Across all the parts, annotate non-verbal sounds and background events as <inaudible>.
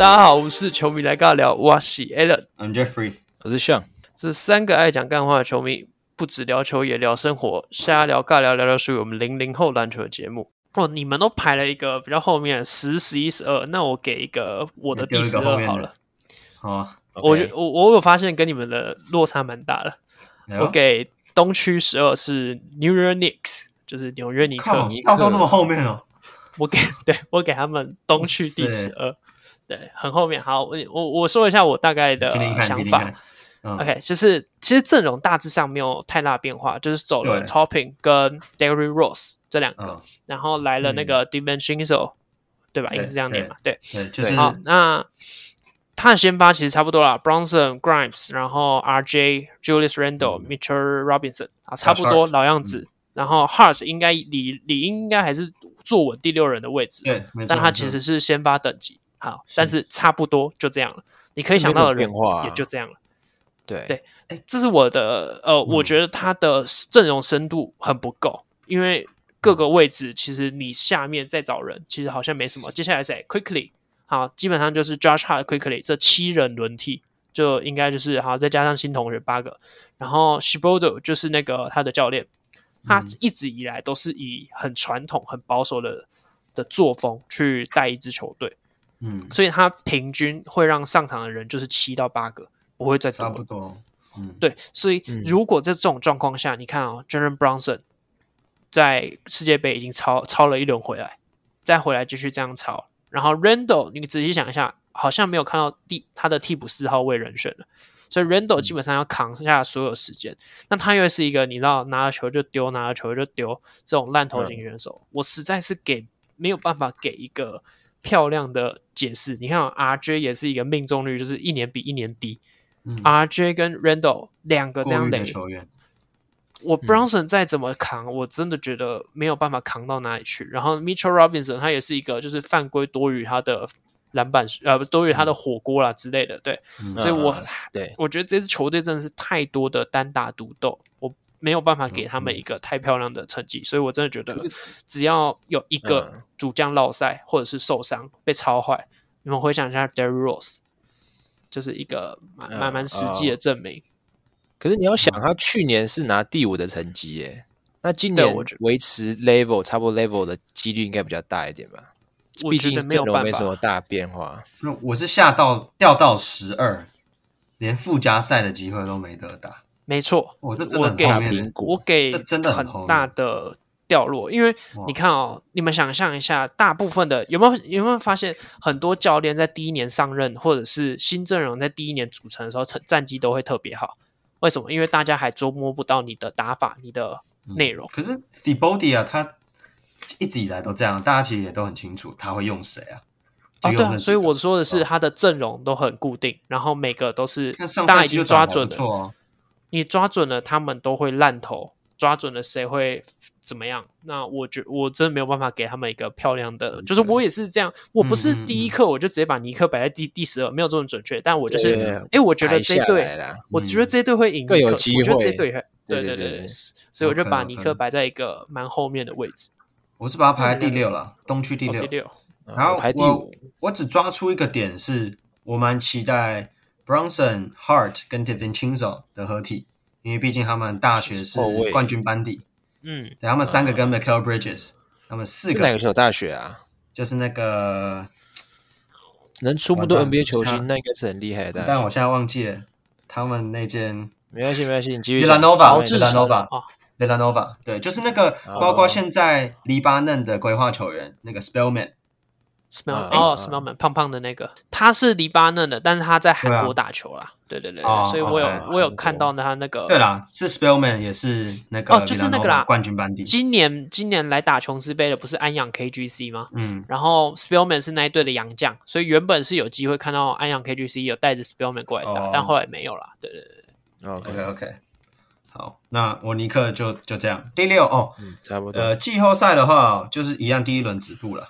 大家好，我是球迷来尬聊，我是 Alan，I'm Jeffrey，我是 Sean，这三个爱讲干话的球迷，不止聊球也聊生活，瞎聊尬聊聊聊属于我们零零后篮球的节目。哦，你们都排了一个比较后面十、十一、十二，那我给一个我的第十二好了。好啊，我觉我我有发现跟你们的落差蛮大的。我给东区十二是 New York Knicks，就是纽约尼克。靠，到这么后面哦。我给对我给他们东区第十二。对，很后面。好，我我我说一下我大概的想法。OK，就是其实阵容大致上没有太大变化，就是走了 Topping 跟 Derrick Rose 这两个，然后来了那个 Dimensional，对吧？应该是这样念嘛？对，对，好，那他的先发其实差不多了，Bronson、Grimes，然后 RJ、Julius Randle、Mitchell Robinson 啊，差不多老样子。然后 Hart 应该理理应该还是坐稳第六人的位置，对，但他其实是先发等级。好，但是差不多就这样了。你可以想到的人也就这样了。对对，哎，这是我的呃，我觉得他的阵容深度很不够，因为各个位置其实你下面再找人，其实好像没什么。接下来谁？Quickly，好，基本上就是 Josh Hart、Quickly 这七人轮替，就应该就是好，再加上新同学八个，然后 Thibodeau 就是那个他的教练，他一直以来都是以很传统、很保守的的作风去带一支球队。嗯，所以他平均会让上场的人就是七到八个，不会再多。差不多，嗯，对。所以如果在这种状况下，嗯、你看啊、哦、Jalen Brunson 在世界杯已经超超了一轮回来，再回来继续这样超，然后 Randle 你仔细想一下，好像没有看到第他的替补四号位人选了，所以 Randle 基本上要扛下所有时间。嗯、那他又是一个你知道拿了球就丢，拿了球就丢这种烂头型选手，嗯、我实在是给没有办法给一个。漂亮的解释，你看，RJ 也是一个命中率，就是一年比一年低。嗯、RJ 跟 Randall 两个这样垒球员，我 Brownson 再怎么扛，嗯、我真的觉得没有办法扛到哪里去。然后 Mitchell Robinson 他也是一个，就是犯规多于他的篮板，呃，多于他的火锅啦之类的。对，嗯、所以我、嗯、对我觉得这支球队真的是太多的单打独斗。我。没有办法给他们一个太漂亮的成绩，嗯、所以我真的觉得，只要有一个主将落赛或者是受伤被超坏，嗯、你们回想一下 Derrick Rose，就是一个蛮蛮蛮实际的证明。可是你要想，他去年是拿第五的成绩耶，那今年维持 level 差不多 level 的几率应该比较大一点吧？毕竟阵容没什么大变化。那我是下到掉到十二，连附加赛的机会都没得打。没错，我这真的很我给真的很大的掉落，因为你看哦，你们想象一下，大部分的有没有有没有发现，很多教练在第一年上任，或者是新阵容在第一年组成的时候，成战绩都会特别好。为什么？因为大家还捉摸不到你的打法、你的内容。可是 Thibodeau 啊，他一直以来都这样，大家其实也都很清楚他会用谁啊。啊，对啊，所以我说的是他的阵容都很固定，然后每个都是大家已经抓准了。你抓准了，他们都会烂头；抓准了，谁会怎么样？那我觉我真的没有办法给他们一个漂亮的，就是我也是这样，我不是第一刻我就直接把尼克摆在第第十二，没有这么准确。但我就是，哎，我觉得这队，我觉得这队会赢，更有机会。我觉得这队，对对对对，所以我就把尼克摆在一个蛮后面的位置。我是把它排在第六了，东区第六。第六，然后排第五。我只抓出一个点，是我蛮期待。Brunson、Hart 跟 DeVincenzo 的合体，因为毕竟他们大学是冠军班底。嗯，对，他们三个跟 Michael Bridges，他们四个。哪个是有大学啊？就是那个能出不多 NBA 球星，那应该是很厉害的。但我现在忘记了他们那间。没关系，没关系，你继续。Villanova，Villanova，对，就是那个，包括现在黎巴嫩的规划球员那个 Spellman。Smell 哦，Smellman 胖胖的那个，他是黎巴嫩的，但是他在韩国打球啦。对对对，所以我有我有看到他那个。对啦，是 Spellman 也是那个哦，就是那个啦，冠军班底。今年今年来打琼斯杯的不是安阳 KGC 吗？嗯。然后 Spellman 是那一队的洋将，所以原本是有机会看到安阳 KGC 有带着 Spellman 过来打，但后来没有啦。对对对。OK OK，好，那我尼克就就这样。第六哦，差不多。呃，季后赛的话就是一样，第一轮止步了。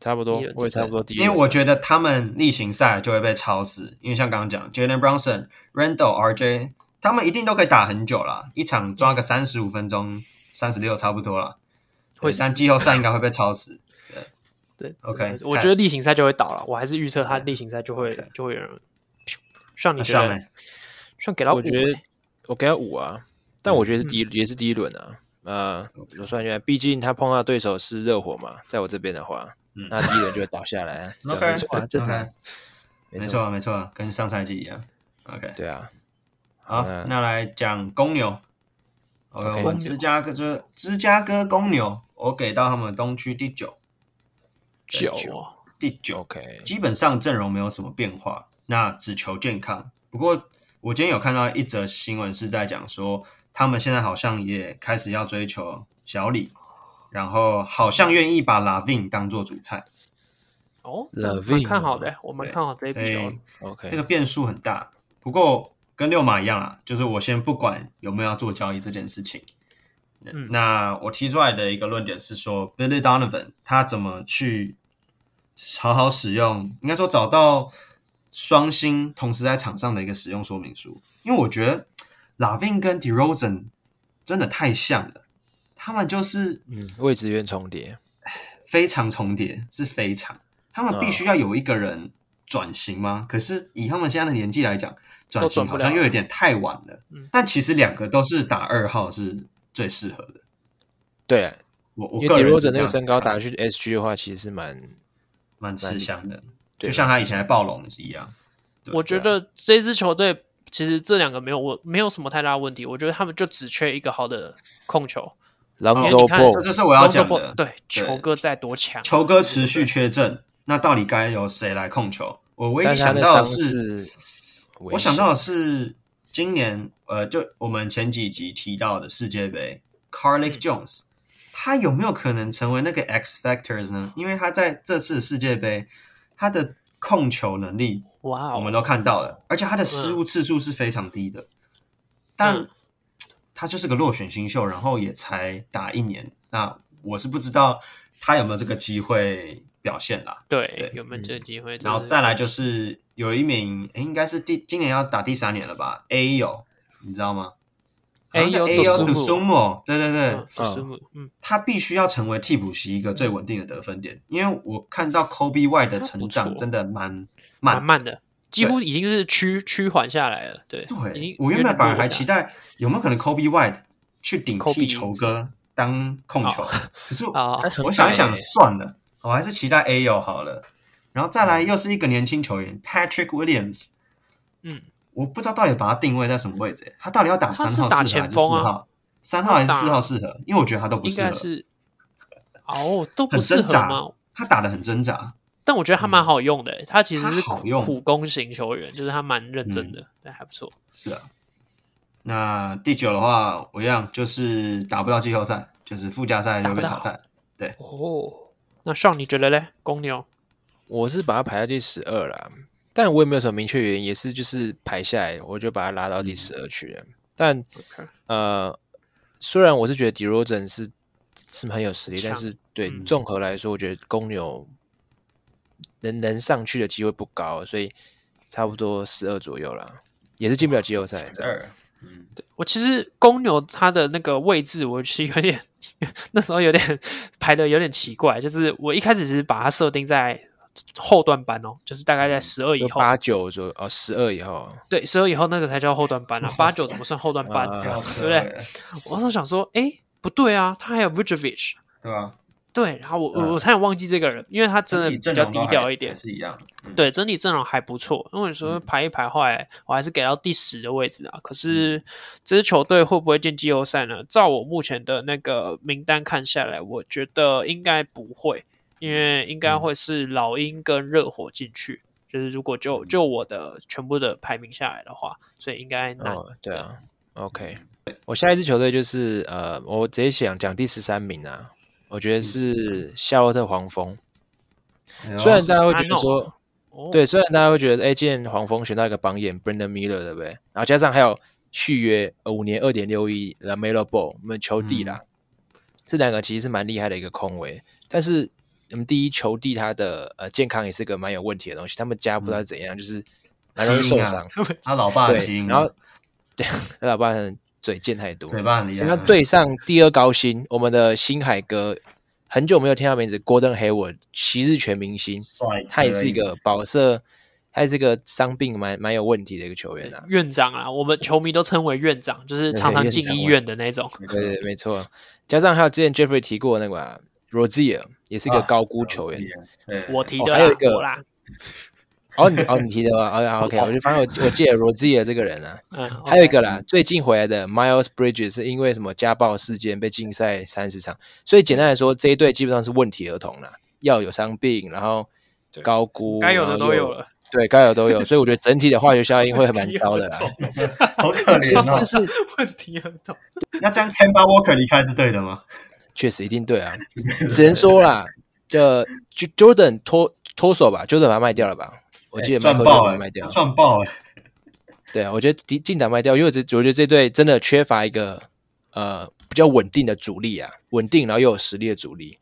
差不多，我也差不多第一。因为我觉得他们例行赛就会被超死，因为像刚刚讲，Jalen Brunson、Randall、RJ，他们一定都可以打很久啦，一场抓个三十五分钟、三十六差不多啦。会，但季后赛应该会被超死。对，<laughs> 对，OK，我觉得例行赛就会倒了，我还是预测他例行赛就会就会有人。像你觉得？算给到五？我觉得我给他五啊，但我觉得是第一也是第一轮啊。呃，我算一下，毕竟他碰到对手是热火嘛，在我这边的话，那第一轮就会倒下来。<laughs> OK，没错，正常。没错，没错，跟上赛季一样。OK，对啊。好，那来讲公牛。OK，芝加哥这芝加哥公牛，我给到他们东区第九。九，第九。OK，基本上阵容没有什么变化，那只求健康。不过我今天有看到一则新闻，是在讲说他们现在好像也开始要追求小李，然后好像愿意把 LaVine 当做主菜。哦，LaVine 看好的，我们看好这一笔。OK，这个变数很大。不过跟六马一样啊，就是我先不管有没有要做交易这件事情。嗯，那我提出来的一个论点是说，Billy Donovan 他怎么去好好使用，应该说找到。双星同时在场上的一个使用说明书，因为我觉得 LaVine 跟 DeRozan 真的太像了，他们就是嗯位置有点重叠，<sighs> 非常重叠是非常，他们必须要有一个人转型吗？哦、可是以他们现在的年纪来讲，转型好像又有点太晚了。了但其实两个都是打二号是最适合的。对，我我个人 DeRozan 那个身高打去 SG 的话，其实是蛮蛮吃香的。就像他以前在暴龙是一样，我觉得这支球队其实这两个没有问，没有什么太大问题。我觉得他们就只缺一个好的控球。Lonzo Ball，这就是我要讲的。对，球哥在多强，球哥持续缺阵，那到底该由谁来控球？我唯一想到的是，我想到的是今年，呃，就我们前几集提到的世界杯，Carlik Jones，他有没有可能成为那个 X Factors 呢？因为他在这次世界杯。他的控球能力，哇，我们都看到了，而且他的失误次数是非常低的。但他就是个落选新秀，然后也才打一年，那我是不知道他有没有这个机会表现啦。对，有没有这个机会？然后再来就是有一名，诶，应该是第今年要打第三年了吧？Ayo，你知道吗？Ayo Dosunmu，对对对，嗯，他必须要成为替补席一个最稳定的得分点，因为我看到 Kobe Y 的成长真的蛮蛮慢的，几乎已经是趋趋缓下来了。对对，我原本反而还期待有没有可能 Kobe White 去顶替球哥当控球，可是我想一想算了，我还是期待 Ayo 好了。然后再来又是一个年轻球员 Patrick Williams，嗯。我不知道到底把他定位在什么位置，他到底要打三号四号还是四号？三号还是四号适合？因为我觉得他都不适合。哦，都不适合吗？他打的很挣扎，但我觉得他蛮好用的。他其实是苦用苦攻型球员，就是他蛮认真的，对，还不错。是啊，那第九的话，我一样就是打不到季后赛，就是附加赛就被淘汰。对哦，那上你觉得嘞？公牛，我是把他排在第十二了。但我也没有什么明确原因，也是就是排下来，我就把它拉到第十二去了。嗯、但呃，虽然我是觉得 DeRozan 是是很有实力，但是对综合来说，我觉得公牛能能上去的机会不高，所以差不多十二左右啦，也是进不了季后赛。这样，嗯，对我其实公牛它的那个位置，我其实有点 <laughs> 那时候有点排的有点奇怪，就是我一开始是把它设定在。后段班哦，就是大概在十二以后，八九左右哦，十二以后，对，十二以后那个才叫后段班啊，八九怎么算后段班？<laughs> 对不对？<laughs> 我那时候想说，哎，不对啊，他还有 Vujovic，对吧？对，然后我我差点忘记这个人，因为他真的比较低调一点，是一样。对，整体阵容还不错。因为你说排一排，后来我还是给到第十的位置啊。可是这支球队会不会进季后赛呢？照我目前的那个名单看下来，我觉得应该不会。因为应该会是老鹰跟热火进去，嗯、就是如果就就我的全部的排名下来的话，所以应该难。哦、对啊，OK，我下一支球队就是呃，我直接想讲第十三名啊，我觉得是夏洛特黄蜂。嗯、虽然大家会觉得说，哦、对，虽然大家会觉得，哎，今年黄蜂选到一个榜眼 Brandon Miller，对不对？然后加上还有续约五年二点六亿的 LaMelo Ball，我们球帝啦，嗯、这两个其实是蛮厉害的一个空位，但是。那么第一球帝他的呃健康也是个蛮有问题的东西，他们家不知道怎样，嗯、就是蛮容易受伤。啊、他老爸对，然后对，<laughs> 他老爸很嘴贱太多，嘴巴很厉害。那对上第二高薪，我们的星海哥很久没有听到名字，Gordon Hayward，昔日全明星，他也是一个保色，他也是一个伤病蛮蛮有问题的一个球员啊。院长啊，我们球迷都称为院长，就是常常进医院的那种。对对，没错。加上还有之前 Jeffrey 提过那个、啊、Rozier，也是一个高估球员。啊、我提的、哦，还有一个啦。哦，你哦，你提的吗？哦，OK，<laughs> 我就反正我我记得 Rozier 这个人啊，嗯，还有一个啦，嗯、最近回来的 Miles Bridges 是因为什么家暴事件被禁赛三十场，所以简单来说，这一队基本上是问题儿童啦，要有伤病，然后高估，该有的都有了，对，该有都有，所以我觉得整体的化学效应会蛮糟的啦，<laughs> 好可怜哦，就是 <laughs> 问题儿童。那这样 Kemba Walker 离开是对的吗？确实一定对啊，只能说啦，就 Jordan 脱脱手吧，Jordan 把它卖掉了吧。我记得卖爆了，卖掉，赚爆了。对啊，我觉得进进档卖掉，因为我觉得这队真的缺乏一个呃比较稳定的主力啊，稳定然后又有实力的主力。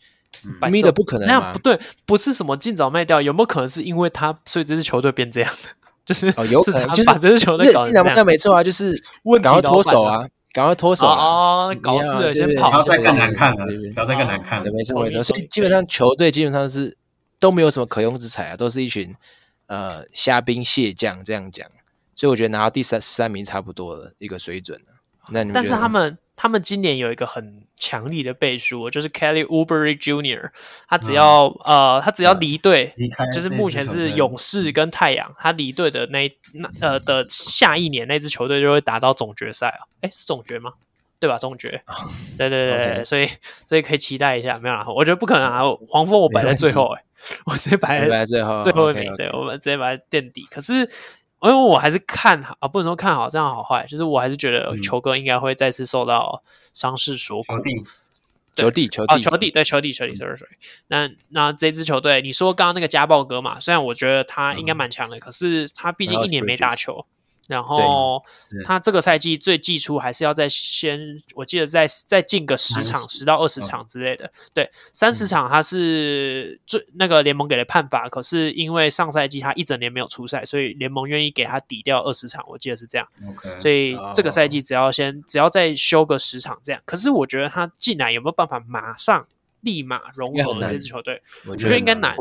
咪的不可能，那样不对，不是什么尽早卖掉，有没有可能是因为他，所以这支球队变这样的？<laughs> 就是哦，有可能就是把这支球队搞进档卖掉没错啊，就是赶快脱手啊，赶快脱手啊，搞事了，先跑，不要再更难看了，不要再更难看了，没错没错，所以基本上球队基本上是都没有什么可用之才啊，都是一群。呃，虾兵蟹将这样讲，所以我觉得拿到第三三名差不多了一个水准。那你但是他们他们今年有一个很强力的背书，就是 Kelly Oubre Jr.，他只要、嗯、呃他只要离队，离就是目前是勇士跟太阳，他离队的那那呃的下一年那支球队就会打到总决赛啊，诶，是总决吗？对吧？总决，对对对.所以所以可以期待一下，没有啦，我觉得不可能啊！黄蜂我摆在最后，哎，我直接摆在最后最后一名，对，我们直接摆在垫底。可是因为我还是看好啊，不能说看好这样好坏，就是我还是觉得球哥应该会再次受到伤势所苦。球弟，球弟，哦，球弟，对，球弟，球弟，sorry sorry。那那这支球队，你说刚刚那个家暴哥嘛？虽然我觉得他应该蛮强的，嗯，可是他毕竟一年没打球。然后他这个赛季最季初还是要再先，我记得再再进个十场，十到二十场之类的。哦、对，三十场他是最那个联盟给的判罚，可是因为上赛季他一整年没有出赛，所以联盟愿意给他抵掉二十场，我记得是这样。所以这个赛季只要先只要再休个十场这样。可是我觉得他进来有没有办法马上立马融合这支球队？我觉得应该难。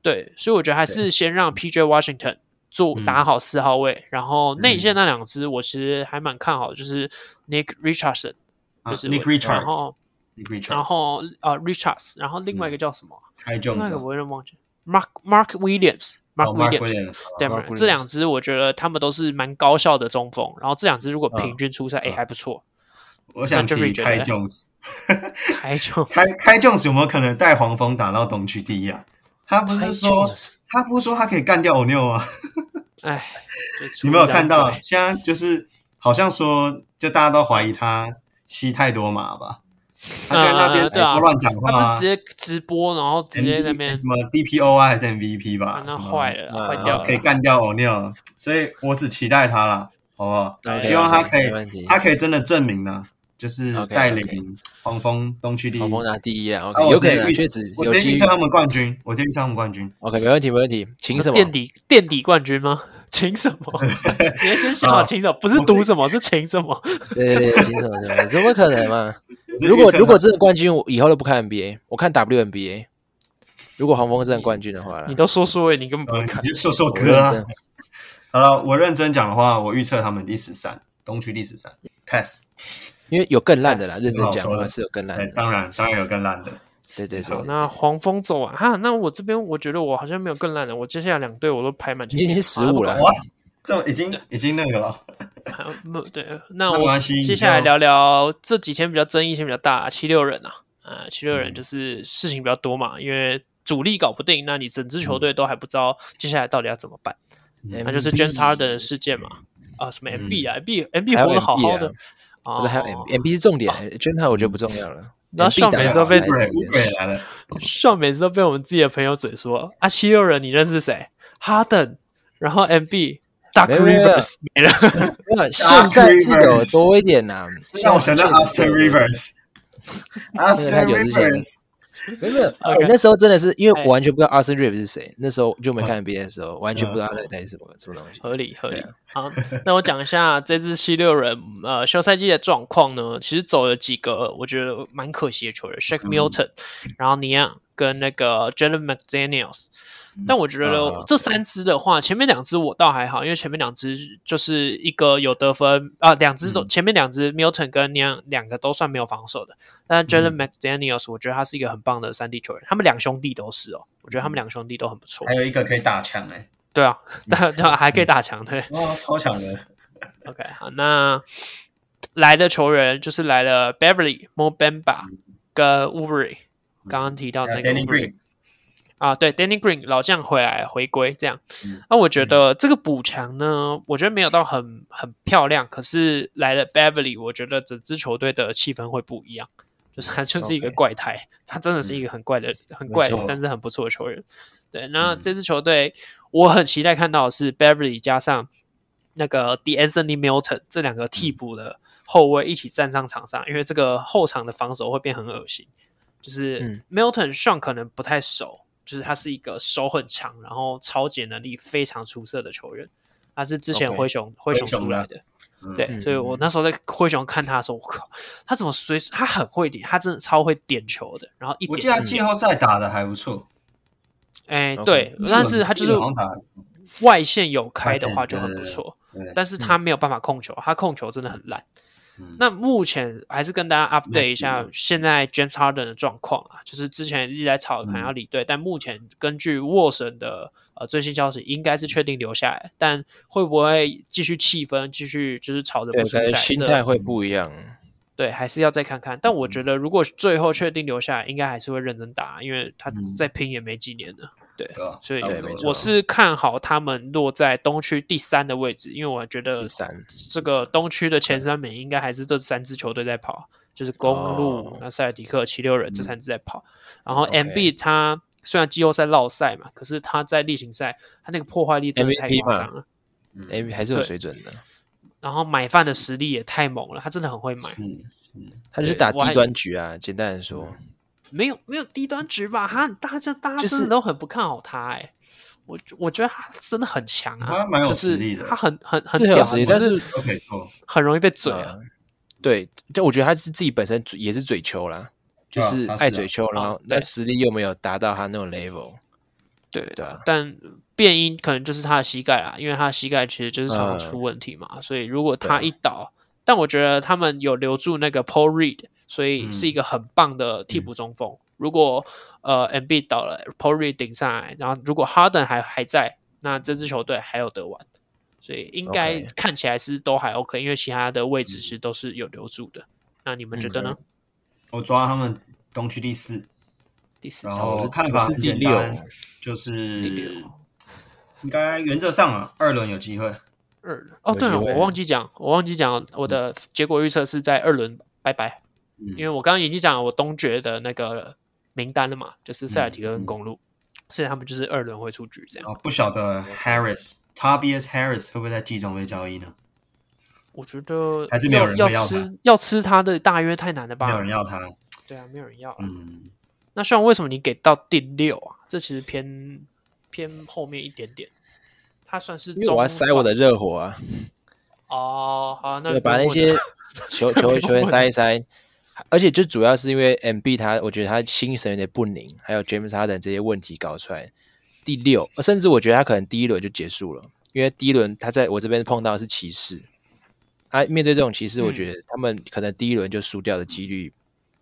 对，所以我觉得还是先让 PJ Washington。做打好四号位，嗯、然后内线那两只我其实还蛮看好的，就是 Nick Richardson，、啊、就是 Nick Richards，然后然后呃 Richards，然后另外一个叫什么？开、嗯、另外一个我有点忘记，Mark Mark Williams，Mark Williams，对吗？这两只我觉得他们都是蛮高效的中锋，然后这两只如果平均出赛，哎、还不错。我想提开 Jones，<laughs> 开 Jones，开开 Jones 有没有可能带黄蜂打到东区第一啊？他不是说他不是说他可以干掉欧尼尔吗？<laughs> 哎，你没有看到？现在就是好像说，就大家都怀疑他吸太多码吧？他在那边在乱讲话、啊，直接直播，然后直接在那边什么 DPO 啊，还是 MVP 吧？那坏了，坏掉了，可以干掉欧尼尔，所以我只期待他了，好不好希望他可以他可以真的证明呢。就是带领黄蜂东区第一，黄蜂拿第一啊！OK，有可能确实，我直接预测他们冠军，我直接预测他们冠军。OK，没问题，没问题。请什么？垫底垫底冠军吗？<laughs> 请什么？<laughs> 你要先想好，请什么？不是赌什么，是请什么？对对对，请什么？<laughs> 怎么可能嘛？如果如果真的冠军，我以后都不看 NBA，我看 WNBA。如果黄蜂真的冠军的话，你都说说，你根本不用看，你就说说歌。好了，我认真讲的话，我预测他们第十三，东区第十三，Pass。因为有更烂的啦，认真讲的话是有更烂的。当然，当然有更烂的。对对对。那黄蜂走完，哈，那我这边我觉得我好像没有更烂的，我接下来两队我都排满。已经是十五了，哇，这已经已经那个了。不，对，那我接下来聊聊这几天比较争议性比较大，七六人啊，啊，七六人就是事情比较多嘛，因为主力搞不定，那你整支球队都还不知道接下来到底要怎么办，那就是 James Harden 的事件嘛，啊，什么 MB 啊，MB，MB 活得好好的。哦，还有 M M B 是重点，Jrue 我觉得不重要了。然后上每次都被 <laughs> 上每次都被我们自己的朋友嘴说啊，七六人你认识谁？Harden，然后 M B Doc Rivers 没了。<laughs> 现在记得多一点呐，<laughs> 像我想到 Austin Rivers，Austin Rivers，没有没有，欸、<laughs> 那时候真的是因为我完全不知道 Austin Reaves 是谁，那时候就没看 NBA 的时候，完全不知道他在带什么什么东西。合理合理。好，那我讲一下这支七六人呃休赛季的状况呢，其实走了几个我觉得蛮可惜的球员，Shake Milton，、嗯、然后 Niang 跟那个 Jalen McDaniels。但我觉得这三支的话，前面两支我倒还好，因为前面两支就是一个有得分啊，两支都前面两支 Milton 跟 Niang 两个都算没有防守的。但 Jalen McDaniels 我觉得他是一个很棒的三 D 球员，他们两兄弟都是哦，我觉得他们两兄弟都很不错。还有一个可以打墙哎，<laughs> 对啊，但还可以打墙，对，<laughs> 哇，超强的。OK，好，那来的球员就是来了 Beverly、Mo Bamba 跟 Oubre，刚刚提到那个 Oubre 啊，对，Danny Green 老将回来回归这样，那、嗯啊、我觉得这个补强呢，我觉得没有到很很漂亮，可是来了 Beverly，我觉得整支球队的气氛会不一样，就是他就是一个怪胎，Okay. 他真的是一个很怪的、嗯、很怪的，但是很不错的球员。对，那这支球队我很期待看到的是 Beverly 加上那个 De'Anthony Milton 这两个替补的后卫一起站上场上，因为这个后场的防守会变很恶心，就是 Milton 上可能不太熟。就是他是一个手很长，然后超解能力非常出色的球员。他是之前灰熊 Okay, 灰熊出来的，对，嗯、所以我那时候在灰熊看他的时候，我靠，他怎么随他很会点，他真的超会点球的。然后一点点，我记得他季后赛打的还不错。哎，对，但是他就是外线有开的话就很不错，但是他没有办法控球，他控球真的很烂。那目前还是跟大家 update 一下现在 James Harden 的状况啊，就是之前一直在吵可能要离队，嗯、但目前根据沃神的呃最新消息，应该是确定留下来，但会不会继续气氛继续就是吵着不出来，心态会不一样，对，还是要再看看。但我觉得如果最后确定留下来，应该还是会认真打，因为他再拼也没几年了。对，所以我是看好他们落在东区第三的位置，因为我觉得这个东区的前三名应该还是这三支球队在跑，就是公路、那塞尔迪克、七六人这三支在跑。然后 Embiid 他虽然季后赛落赛嘛，可是他在例行赛他那个破坏力真的太夸张了，Embiid 还是有水准的。然后买饭的实力也太猛了，他真的很会买，他就是打低端局啊，简单来说。没有没有低端局吧？他大家大家真的都很不看好他哎、欸，我我觉得他真的很强啊，他蛮有实力的，他很很很屌，但是很容易被嘴啊。对，就我觉得他是自己本身也是嘴球啦，就是爱嘴球，然后但实力又没有达到他那种 level。对对啊，但变音可能就是他的膝盖啦，因为他的膝盖其实就是常常出问题嘛，所以如果他一倒，但我觉得他们有留住那个 Paul Reed。所以是一个很棒的替补中锋。嗯、如果呃 Embiid 倒了，Paul Reed 顶上来，然后如果 Harden 还还在，那这支球队还有得玩。所以应该看起来是都还 OK，因为其他的位置是都是有留住的。嗯、那你们觉得呢？我抓他们东区第四，第四，然后看法是第六，就是应该原则上啊，二轮有机会。二轮哦，对了，我忘记讲，我忘记讲，我的结果预测是在二轮拜拜。因为我刚刚已经讲了我东决的那个名单了嘛，就是塞尔提克跟公路，所以他们就是二轮会出局这样。哦，不晓得 Harris，Tobias Harris 会不会在季中被交易呢？我觉得还是没有人要要吃要吃他的大约太难了吧？没有人要他。对啊，没有人要。嗯，那虽然为什么你给到第六啊？这其实偏偏后面一点点，他算是中。我要塞我的热火啊。哦，好，那把那些球球球员 <laughs> 塞一塞。而且就主要是因为 Embiid 他，我觉得他心神有点不宁，还有 James Harden 这些问题搞出来，第六，甚至我觉得他可能第一轮就结束了，因为第一轮他在我这边碰到的是骑士，他面对这种骑士，我觉得他们可能第一轮就输掉的几率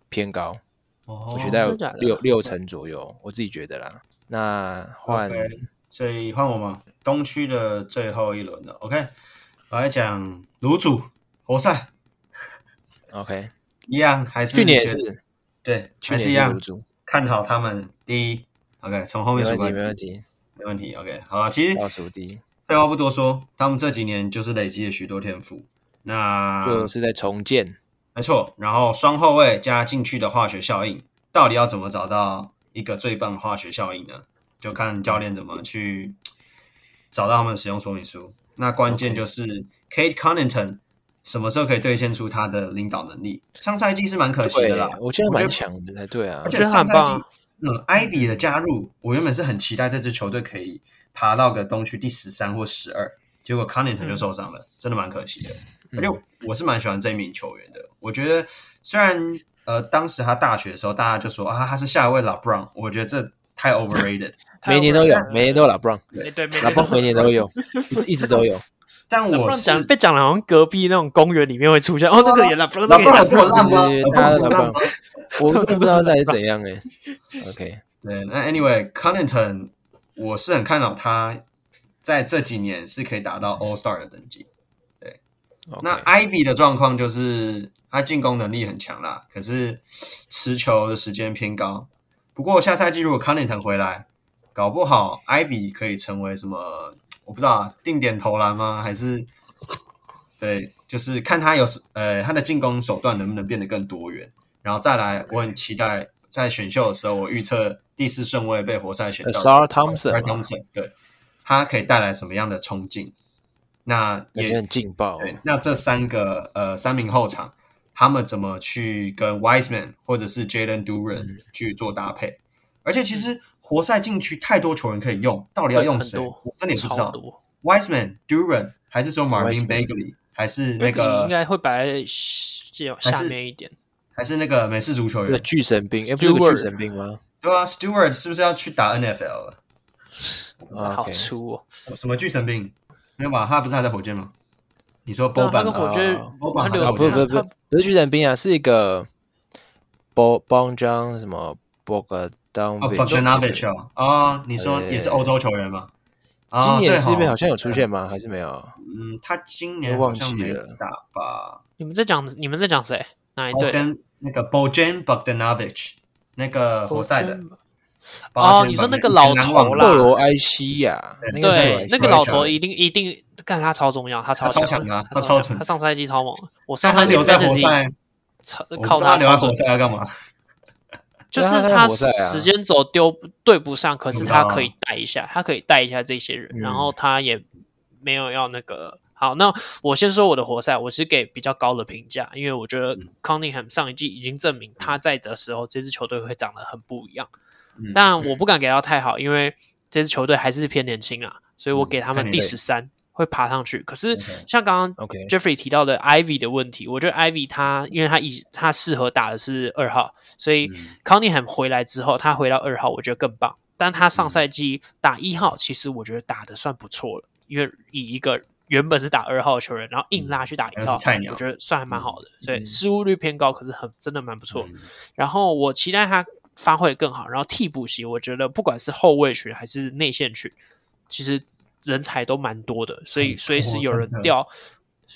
偏高，哦、我觉得有六六成左右，我自己觉得啦。那换，okay, 所以换我吗？东区的最后一轮了，OK，我来讲卤煮活塞，OK。一样还是去年也是对，还是一样看好他们第一。OK，从后面数没问题，没问题。OK，好了，其实废话不多说，他们这几年就是累积了许多天赋，那就是在重建，没错。然后双后卫加进去的化学效应，到底要怎么找到一个最棒的化学效应呢？就看教练怎么去找到他们的使用说明书。那关键就是 Kate Connington。什么时候可以兑现出他的领导能力？上赛季是蛮可惜的啦，我觉得蛮强的才对啊，而且上赛季嗯，Ivy 的加入，我原本是很期待这支球队可以爬到个东区第十三或十二，结果 Connaughton 就受伤了，嗯、真的蛮可惜的。而且我是蛮喜欢这一名球员的，我觉得虽然呃当时他大学的时候大家就说啊他是下一位 LeBron，我觉得这太 overrated，<laughs> 每年都有，每年都有 LeBron，对对，LeBron 每年都有，一直都有。但我讲被讲了好像隔壁那种公园里面会出现哦，那个也 LeBron，那个也 LeBron，他 LeBron，我真的不知道他是怎样哎。<laughs> OK，对，那 Anyway，Connaughton 我是很看好他在这几年是可以达到 All Star 的等级。Okay. 那 Ivy 的状况就是他进攻能力很强啦，可是持球的时间偏高。不过下赛季如果 Connaughton 回来，搞不好 Ivy 可以成为什么？我不知道啊，定点投篮吗？还是对，就是看他有呃他的进攻手段能不能变得更多元。然后再来，我很期待在选秀的时候，我预测第四顺位被活塞选到 Ausar Thompson，对，他可以带来什么样的冲劲？那也很劲爆。对，那这三个呃三名后场，他们怎么去跟 Wiseman 或者是 Jalen Duren 去做搭配？嗯、而且其实活塞禁区太多球员可以用，到底要用谁？我真的也不知道。Wiseman、Duran 还是说 Marvin Bagley 还是那个应该会摆在下面一点？还是那个美式足球员巨神兵？哎，不是巨神兵吗？对啊，Stewart 是不是要去打 NFL 了？啊，好粗哦！什么巨神兵？没有吧？他不是还在火箭吗？你说 Boban 啊？火箭，不不不不，不是巨神兵啊，是一个 Bogdan 什么 Bogdanovic 啊？啊，你说也是欧洲球员吗？今年是不是好像有出现吗？还是没有？嗯，他今年好像没打吧？你们在讲你们在讲谁？哪一队？跟那个 Bojan Bogdanovic，那个活塞的。哦，你说那个老头啦，克罗埃西亚，对，那个老头一定一定干他超重要，他超强啊，他超强，他上赛季超猛。我上赛季留在活塞，靠他留在活塞要干嘛？就是他时间轴丢对不上，可是他可以带一下，他可以带一下这些人，然后他也没有要那个。好，那我先说我的活塞，我是给比较高的评价，因为我觉得 Cunningham 上一季已经证明他在的时候，这支球队会长得很不一样。但我不敢给到太好，因为这支球队还是偏年轻啊，所以我给他们第十三会爬上去。可是像刚刚 Jeffrey 提到的 Ivy 的问题，我觉得 Ivy 他因为他以他适合打的是二号，所以 Cunningham 回来之后，他回到二号，我觉得更棒。但他上赛季打一号，其实我觉得打的算不错了，因为以一个原本是打二号的球员，然后硬拉去打一号，我觉得算还蛮好的。所以失误率偏高，可是很真的蛮不错。然后我期待他。发挥的更好，然后替补席，我觉得不管是后卫群还是内线群，其实人才都蛮多的，所以随时有人掉。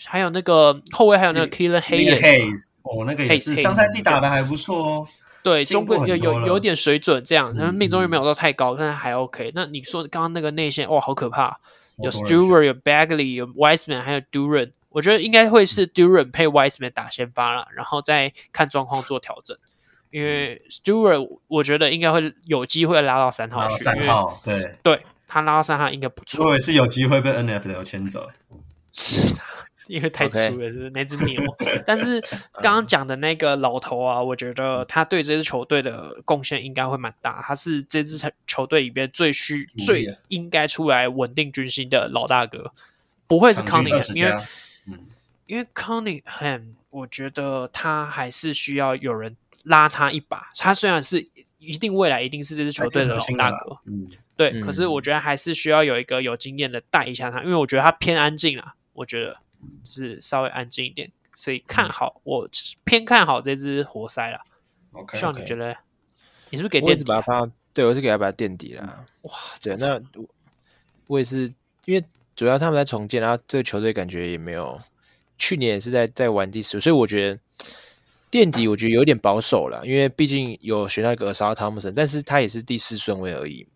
还有那个后卫，还有那个 Killen Hayes，哦，那个也是上赛季打的还不错哦。对，中规有有有点水准，这样，他们命中率没有到太高，但是还 OK。那你说刚刚那个内线，哇，好可怕！有 Stewart，有 Bagley，有 Wiseman，还有 Duran 我觉得应该会是 Duran 配 Wiseman 打先发了，然后再看状况做调整。因为 Stewart 我觉得应该会有机会拉到三号去，三号对，对他拉到三号应该不错。我也是有机会被 NFL 牵走，是因为太粗了，是不是？那只牛？<laughs> 但是刚刚讲的那个老头啊，我觉得他对这支球队的贡献应该会蛮大。他是这支球队里边最需、最应该出来稳定军心的老大哥，不会是 Cunningham，因为因为 Cunningham，我觉得他还是需要有人。拉他一把，他虽然是一定未来一定是这支球队的老大哥，嗯，对，嗯、可是我觉得还是需要有一个有经验的带一下他，因为我觉得他偏安静啊，我觉得就是稍微安静一点，所以看好、嗯、我偏看好这只活塞了。OK，像你觉得，你是不是给垫底？我把他放，对我是给他把他垫底了。哇，对，那我也是，因为主要他们在重建，然后这个球队感觉也没有，去年也是在在玩第十，所以我觉得。垫底我觉得有点保守了，因为毕竟有选到一个 Ausar Thompson，但是他也是第四顺位而已，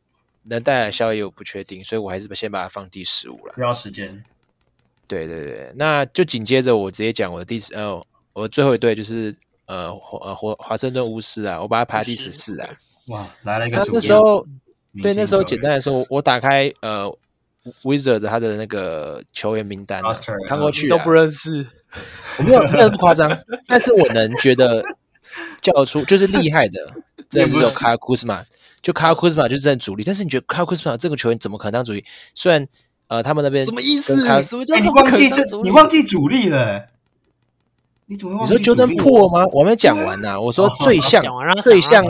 能带来效益我不确定，所以我还是先把它放第十五了。需要时间。对对对，那就紧接着我直接讲我的第十，呃，我最后一队就是呃呃华华盛顿巫师啊，我把它排第十四啊。哇，来了一个。那时候对那时候简单来说，我打开呃 Wizard 他的那个球员名单，看过去都不认识。我没有没有那么夸张，但是我能觉得叫出就是厉害的，这只有卡库斯曼，就 Kyle Kuzma 就是真主力，但是你觉得 Kyle Kuzma 这个球员怎么可能当主力？虽然呃，他们那边什么意思？什么叫你忘记这？你忘记主力了？你怎么忘记？你说 Jordan Poole 吗？我没讲完呐。我说最像最像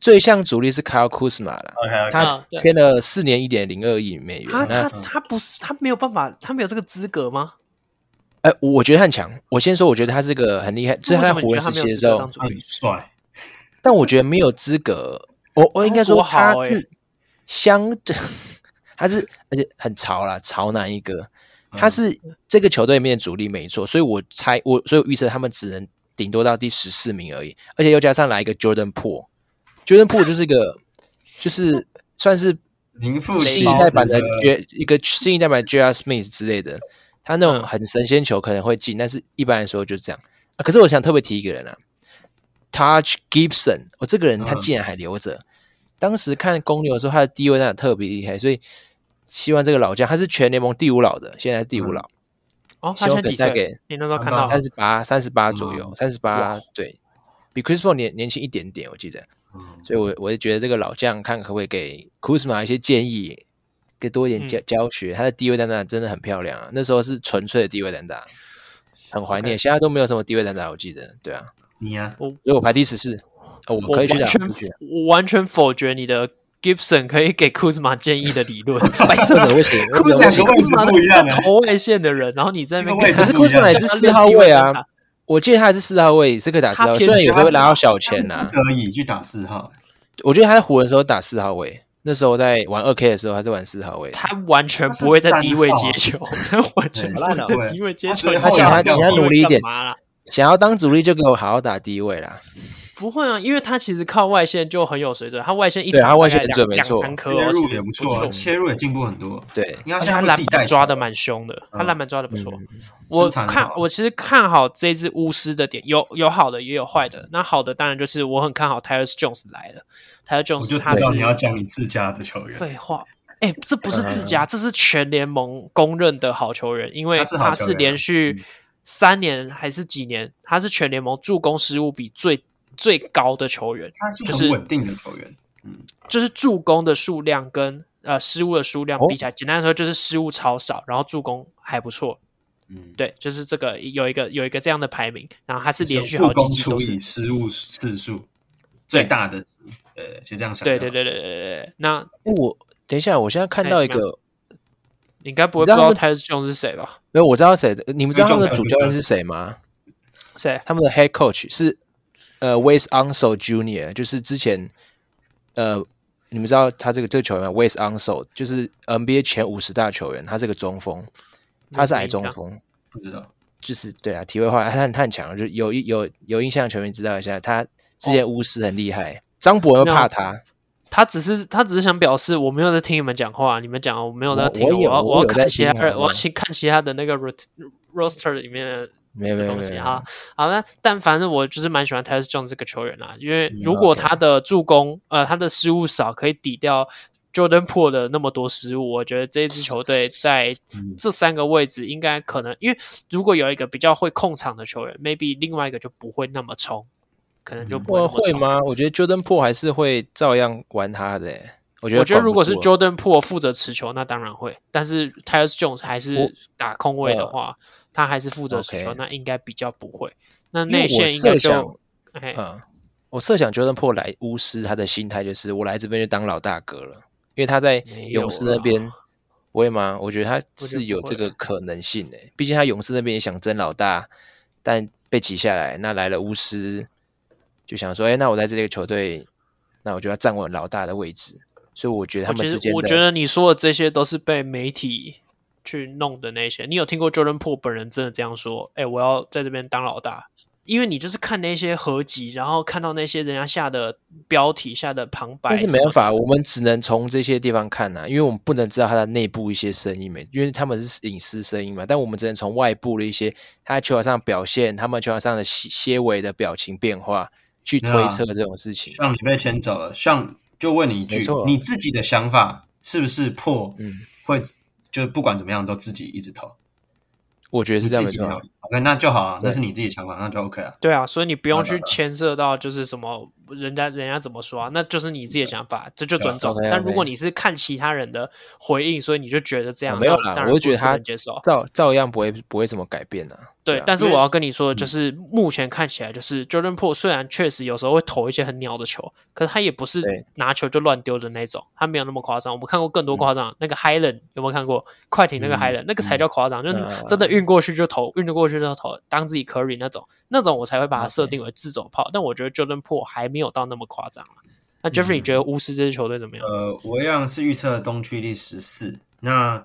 最像主力是 Kyle Kuzma 了。他签了四年一点零二亿美元。他他他不是他没有办法，他没有这个资格吗？哎，我觉得他很强。我先说，我觉得他是个很厉害，就是他在湖人时期的时候很帅。但我觉得没有资格。我我应该说他是相，<laughs> 他是而且很潮啦，潮男一个。他是这个球队里面的主力没错，所以我猜我所以预测他们只能顶多到第十四名而已。而且又加上来一个 Jordan Poole，Jordan Poole 就是一个就是算是新一代版的一个新一代版的 J.R. Smith 之类的。他那种很神仙球可能会进，但是一般来说就是这样。啊、可是我想特别提一个人啊，Taj Gibson，我、哦、这个人他竟然还留着。嗯、当时看公牛的时候，他的地位真的特别厉害，所以希望这个老将，他是全联盟第五老的，现在是第五老。嗯、哦，他现在几岁？你那时候看到三十八，三十八左右，三十八，对，比 Chris Paul 年年轻一点点，我记得。嗯、所以我我就觉得这个老将，看可不可以给 Kuzma 一些建议。给多一点教教学，他的低位单打真的很漂亮啊！那时候是纯粹的低位单打，很怀念。现在都没有什么低位单打，我记得。对啊，你啊，我我排第十四，我们可以去打。我完全否决你的 Gibson 可以给 Kuzma 建议的理论。<laughs> 白色的为什么？库兹马不一样，投外线的人，然后你在那边。可是 Kuzma 也是四号位啊，我记得他还是四号位，是可以打四号。虽然有时候拿到小钱呐，可以去打四号。我觉得他在湖人的时候打四号位。那时候在玩二 K 的时候，他是玩四号位。他完全不会在低位接球，他 <laughs> 完全不会在低位接球。他请他请他努力一点，想要当主力就给我好好打低位啦。不会啊，因为他其实靠外线就很有水准，他外线一场他外线很准，没错，切入也不错，切入也进步很多。对，而且他篮板抓的蛮凶的，他篮板抓的不错。我看我其实看好这支巫师的点，有有好的也有坏的。那好的当然就是我很看好 Tyus Jones 来了，Tyus Jones 他是你要讲你自家的球员。废话，哎，这不是自家，这是全联盟公认的好球员，因为他是连续三年还是几年，他是全联盟助攻失误比最。最高的球员，他是很稳定的球员，嗯，就是助攻的数量跟呃失误的数量比起来，简单来说就是失误超少，然后助攻还不错，嗯，对，就是这个有一个有一个这样的排名，然后他是连续好几季都是失误次数最大的，呃，就这样想，对对对对对对，那我等一下，我现在看到一个，你应该不会不知道 Tyus Jones 是谁吧？没有，我知道谁，你们知道他们的主教练是谁吗？谁？他们的 Head Coach 是。呃，Wes Unseld Jr. 就是之前，呃，你们知道他这个这个球员吗？Wes Unseld 就是 NBA 前五十大球员，他是个中锋，他是矮中锋，不知道，就是对啊，题外话，他很他很强，就有有有印象的球员知道一下，他之前巫师很厉害，张伯伦怕他，他只是他只是想表示我没有在听你们讲话，你们讲我没有在听，我要我要看其他，我要去看其他的那个 roster 里面的。没有没有没有好，好那但反正我就是蛮喜欢 Tyus Jones 这个球员啦，因为如果他的助攻呃他的失误少，可以抵掉 Jordan Poole 的那么多失误，我觉得这支球队在 <laughs> 这三个位置应该可能，因为如果有一个比较会控场的球员，maybe 另外一个就不会那么冲，可能就不会会吗？我觉得 Jordan Poole 还是会照样玩他的，我觉得我觉得如果是 Jordan Poole 负责持球，那当然会，但是 Tyus Jones 还是打空位的话。他还是负责持球，那应该比较不会。那内线应该就，嗯，我设想 Jordan Poole 来巫师，他的心态就是我来这边就当老大哥了，因为他在勇士那边，不会吗？我觉得他是有这个可能性的，毕竟他勇士那边也想争老大，但被挤下来，那来了巫师，就想说，哎，那我在这个球队，那我就要站稳老大的位置。所以我觉得他们之间，我觉得你说的这些都是被媒体。去弄的那些，你有听过 Jordan Poole 本人真的这样说？哎、欸，我要在这边当老大，因为你就是看那些合集，然后看到那些人家下的标题、下的旁白，但是没办法，我们只能从这些地方看呐、啊，因为我们不能知道他的内部一些声音没，因为他们是隐私声音嘛。但我们只能从外部的一些他在球场上表现，他们球场上的些微的表情变化去推测这种事情。像你被牵走了，像就问你一句，你自己的想法是不是破？嗯，会。就不管怎么样，都自己一直投。我觉得是这样的。OK，那就好啊，那是你自己的想法，那就 OK 啊。对啊，所以你不用去牵涉到就是什么人家人家怎么说啊，那就是你自己的想法，这就尊重。但如果你是看其他人的回应，所以你就觉得这样没有啦，我就觉得他接受，照照样不会不会怎么改变啊。对，但是我要跟你说的就是，目前看起来就是 Jordan Poole 虽然确实有时候会投一些很鸟的球，可是他也不是拿球就乱丢的那种，他没有那么夸张。我们看过更多夸张，那个 Highland 有没有看过？快艇那个 Highland 那个才叫夸张，就是真的运过去就投，运得过去就头，当自己 Curry 那种，那种我才会把它设定为自走炮。但我觉得 Jordan Poole 还没有到那么夸张。那 Jeffrey，你觉得巫师这支球队怎么样？呃，我一样是预测东区第十四。那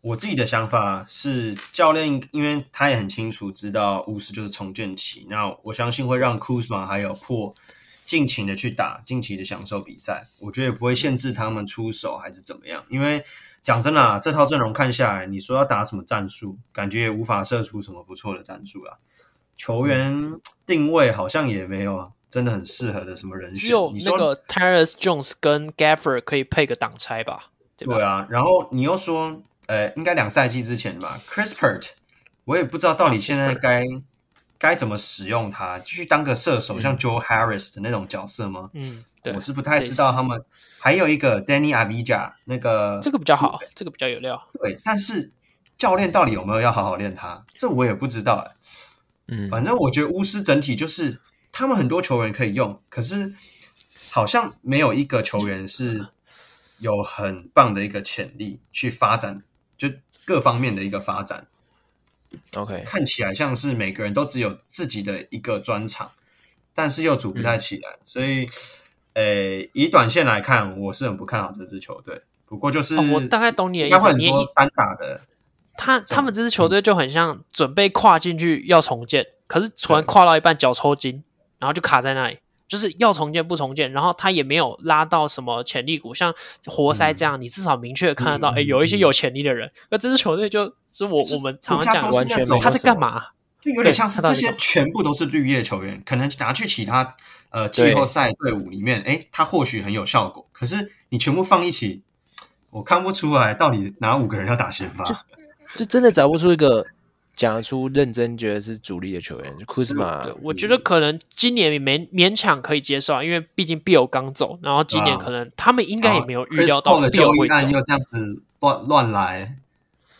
我自己的想法是，教练因为他也很清楚知道巫师就是重建期，那我相信会让 Kuzma 还有 Poole 尽情的去打，尽情的享受比赛。我觉得也不会限制他们出手还是怎么样，因为讲真的啊，这套阵容看下来，你说要打什么战术，感觉也无法射出什么不错的战术啊。球员定位好像也没有真的很适合的什么人选，只有那个 Tyus Jones 跟 Gafford 可以配个挡拆吧。对，对啊，然后你又说，呃，应该两赛季之前吧，Chris Pert，我也不知道到底现在该该怎么使用他，继续当个射手，像 Joe Harris 的那种角色吗？嗯，对，我是不太知道他们还有一个 Danny Avdija 那个，这个比较好，这个比较有料。对，但是教练到底有没有要好好练他，这我也不知道哎。嗯，反正我觉得巫师整体就是他们很多球员可以用，可是好像没有一个球员是。有很棒的一个潜力去发展，就各方面的一个发展。OK，看起来像是每个人都只有自己的一个专长，但是又组不太起来。嗯、所以，诶，以短线来看，我是很不看好这支球队。不过就是，哦、我大概懂你的意思。你单打的，他他们这支球队就很像准备跨进去要重建，嗯、可是突然跨到一半脚抽筋，然后就卡在那里。就是要重建不重建，然后他也没有拉到什么潜力股，像活塞这样，嗯、你至少明确看得到，哎、嗯，有一些有潜力的人。那、嗯、这支球队就是我我们常常讲，完全他在干嘛？就有点像是这些全部都是绿叶球员，可能拿去其他呃季后赛队伍里面，哎，他或许很有效果。可是你全部放一起，我看不出来到底哪五个人要打先发，就，就真的找不出一个。讲出认真觉得是主力的球员，库兹马，我觉得可能今年勉勉强可以接受，因为毕竟 Bill 刚走，然后今年可能他们应该也没有预料到 Bill 会走，又这样子乱乱来，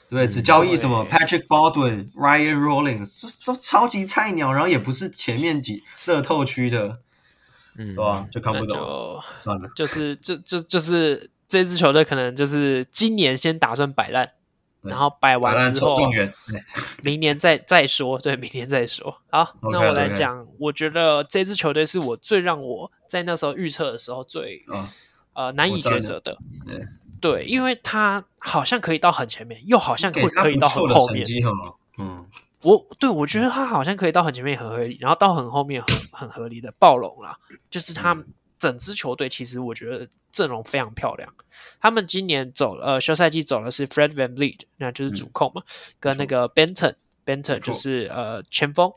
对，只交易什么 Patrick Baldwin、Ryan Rollins，都超级菜鸟，然后也不是前面几乐透区的，嗯，对啊？就看不懂，算了，就是就就就是这支球队可能就是今年先打算摆烂。然后摆完之后，<laughs> 明年再再说。对，明年再说。好，okay, 那我来讲，okay. 我觉得这支球队是我最让我在那时候预测的时候最、哦、呃难以抉择的。对，对，因为他好像可以到很前面，又好像会可以到很后面。嗯，我对我觉得他好像可以到很前面很合理，然后到很后面很很合理的暴龙啦，就是他整支球队其实我觉得。阵容非常漂亮，他们今年走了，呃，休赛季走的是 Fred VanVleet，那就是主控嘛，嗯、跟那个 Benton，Benton 就是呃前锋。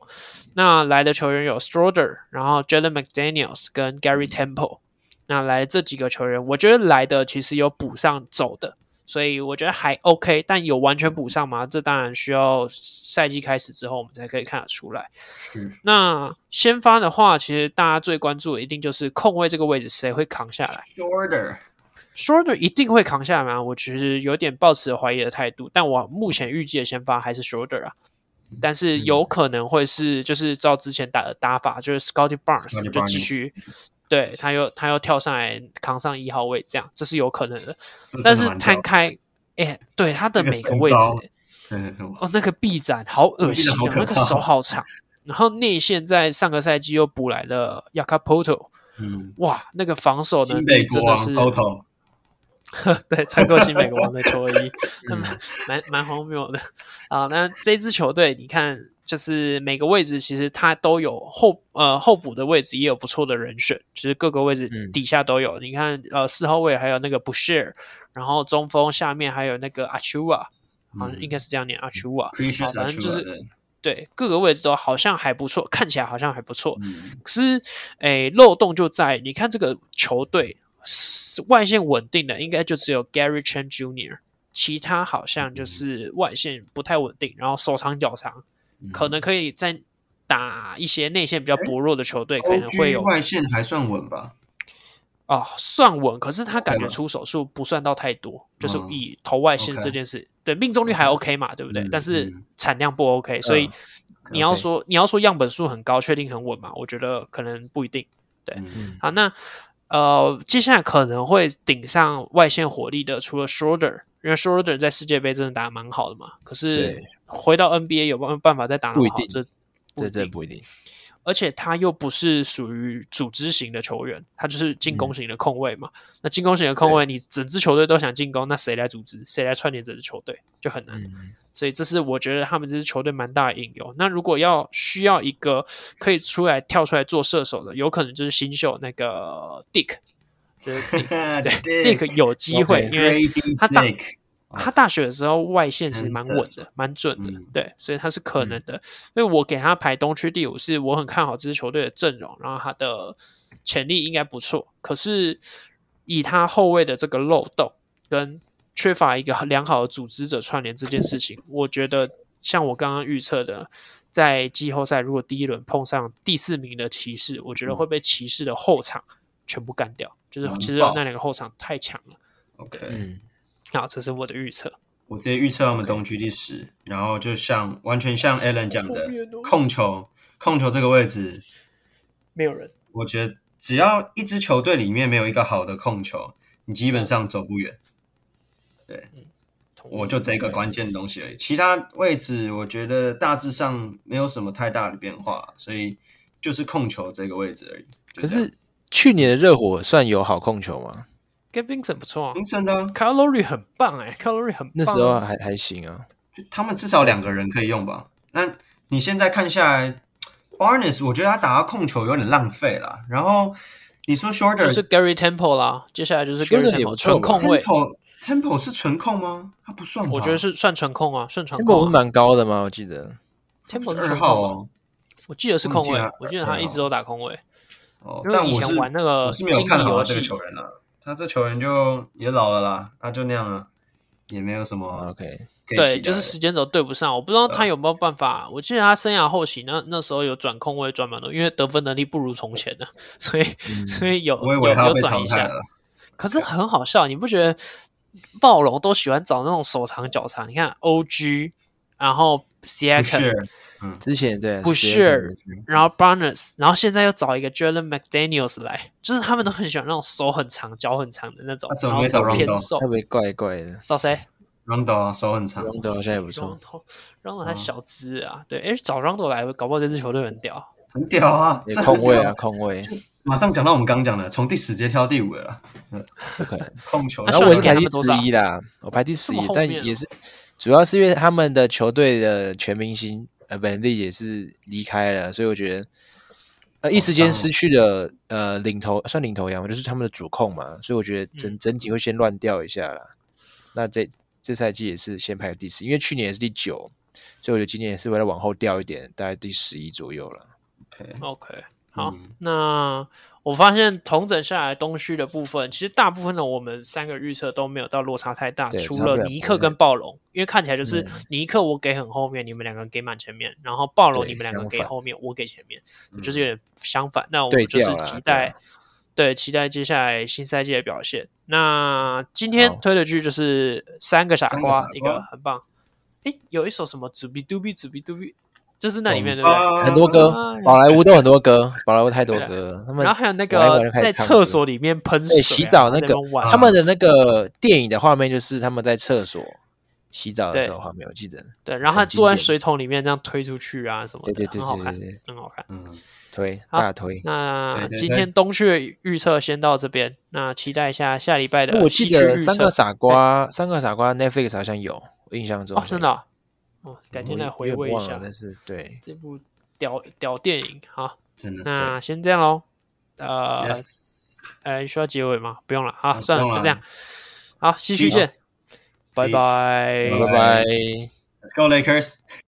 那来的球员有 Schroeder，然后 Jalen McDaniels 跟 Gary Temple。那来这几个球员，我觉得来的其实有补上走的。所以我觉得还 OK，但有完全补上吗？这当然需要赛季开始之后我们才可以看得出来。那先发的话，其实大家最关注的一定就是控卫这个位置谁会扛下来？Schroeder，Schroeder 一定会扛下来吗？我其实有点抱持怀疑的态度，但我目前预计的先发还是 Schroeder 啊。但是有可能会是就是照之前打的打法，就是 Scottie Barnes 就继续。对，他又他又跳上来扛上一号位，这样这是有可能的。但是摊开，哎，对他的每个位置，哦，那个臂展好恶心啊，那个手好长。然后内线在上个赛季又补来了 Jakob 嗯，哇，那个防守能力真的是，对，穿过新美国王的球衣，<laughs> 蛮蛮蛮荒谬的啊。那这支球队，你看。就是每个位置其实它都有后呃后补的位置也有不错的人选，其实各个位置底下都有。嗯、你看呃四号位还有那个 Boucher，然后中锋下面还有那个 Achiuwa，好像应该是这样念 Achiuwa，反正就是对，各个位置都好像还不错，看起来好像还不错。嗯、可是诶漏洞就在你看这个球队外线稳定的应该就只有 Gary Chen Jr.，其他好像就是外线不太稳定，然后手长脚长。可能可以再打一些内线比较薄弱的球队，可能会有外线还算稳吧。哦，算稳，可是他感觉出手数不算到太多，就是以投外线这件事，嗯、对命中率还 OK 嘛，嗯、对不对？嗯、但是产量不 OK，、嗯、所以你要说、嗯、你要说样本数很高，确定很稳嘛？我觉得可能不一定。对，嗯、好，那呃，接下来可能会顶上外线火力的，除了 Schroeder，因为 Schroeder 在世界杯真的打得蛮好的嘛。可是回到 NBA 有没有办法再打得好？不一定，这这这不一定。而且他又不是属于组织型的球员，他就是进攻型的控卫嘛。嗯、那进攻型的控卫，你整支球队都想进攻，那谁来组织？谁来串联整支球队？就很难。嗯、所以这是我觉得他们这支球队蛮大的隐忧。那如果要需要一个可以出来跳出来做射手的，有可能就是新秀那个 Dick, 对 <laughs> Dick 有机会因为他大。他大学的时候外线是蛮稳的，蛮准的，嗯、对，所以他是可能的。所以、嗯、我给他排东区第五，是我很看好这支球队的阵容，然后他的潜力应该不错。可是以他后卫的这个漏洞跟缺乏一个良好的组织者串联这件事情，我觉得像我刚刚预测的，在季后赛如果第一轮碰上第四名的骑士，我觉得会被骑士的后场全部干掉，嗯、就是其实那两个后场太强了。OK，嗯。好，这是我的预测。我直接预测他们东区第十，Okay. 然后就像完全像 Alan 讲的，控球控球这个位置没有人。我觉得只要一支球队里面没有一个好的控球，你基本上走不远。对，嗯、我就这个关键的东西而已。其他位置我觉得大致上没有什么太大的变化，所以就是控球这个位置而已。可是去年的热火算有好控球吗 Vincent 不错啊，Vincent 呢 Lowry 很棒哎 Lowry 很棒，那时候还还行啊，就他们至少两个人可以用吧？那你现在看下来，Barnes 我觉得他打到控球有点浪费了。然后你说 Shorter 就是 Gary Temple 啦，接下来就是 Gary Temple 纯控位，Temple 是纯控吗？他不算，我觉得是算纯控啊，算纯控。Temple 不是蛮高的吗？我记得 Temple 是二号哦，我记得是控位，我记得他一直都打控位。哦，但以前玩那个，我是没有看好这个球员了。他这球员就也老了啦，他就那样了，也没有什么 OK。对，就是时间轴对不上，我不知道他有没有办法。我记得他生涯后期那那时候有转控位转蛮多，因为得分能力不如从前了，所以、嗯、所以有有有转一下。可是很好笑，你不觉得暴龙都喜欢找那种手长脚长？你看 OG，然后 Siakam。嗯，之前对不是，然后 Barnes，然后现在又找一个 Jalen McDaniels 来，就是他们都很喜欢那种手很长、脚很长的那种，然后手偏瘦，特别怪怪的。找谁？Rondo 手很长，Rondo 好像也不错。Rondo 还小只啊，对，哎，找 Rondo 来，搞不好这支球队很屌，很屌啊！控卫啊，控位。马上讲到我们刚刚讲的，从第十直接跳第五了，不可能控球。然后我是排第十一啦，我排第十一，但也是主要是因为他们的球队的全明星。呃，本利也是离开了，所以我觉得，呃，一时间失去了呃领头，算领头羊嘛，就是他们的主控嘛，所以我觉得整整体会先乱掉一下啦。那这这赛季也是先排第四，因为去年也是第九，所以我觉得今年也是为了往后掉一点，大概第十一左右了。OK，OK。好，嗯、那我发现重整下来东区的部分，其实大部分的我们三个预测都没有到落差太大，除了尼克跟暴龙，因为看起来就是尼克我给很后面，嗯、你们两个给满前面，然后暴龙你们两个给后面，我给前面，就是有点相反。嗯、那我们就是期待，对，对，期待接下来新赛季的表现。那今天推的剧就是三个傻瓜，一个很棒。诶，有一首什么“祖比嘟比祖比嘟比”。就是那里面的很多歌，宝莱坞都很多歌，<laughs> 宝莱坞太多歌。他们然后还有那个在厕所里面喷水洗澡那个，他们的那个电影的画面就是他们在厕所洗澡的时候画面，我记得。对，然后他坐在水桶里面这样推出去啊什么的，对对对，很好看，很好看。嗯，推大推。那今天东区的预测先到这边，那期待一下下礼拜的。我记得三个傻瓜，三个傻瓜 Netflix 好像有，我印象中。哦，真的。哦，改天来回味一下，但是对这部屌屌电影，好，真的。那先这样喽，呃，呃，需要结尾吗？不用了，好，算了，就这样。好，继续见，拜拜，拜拜。Let's go Lakers。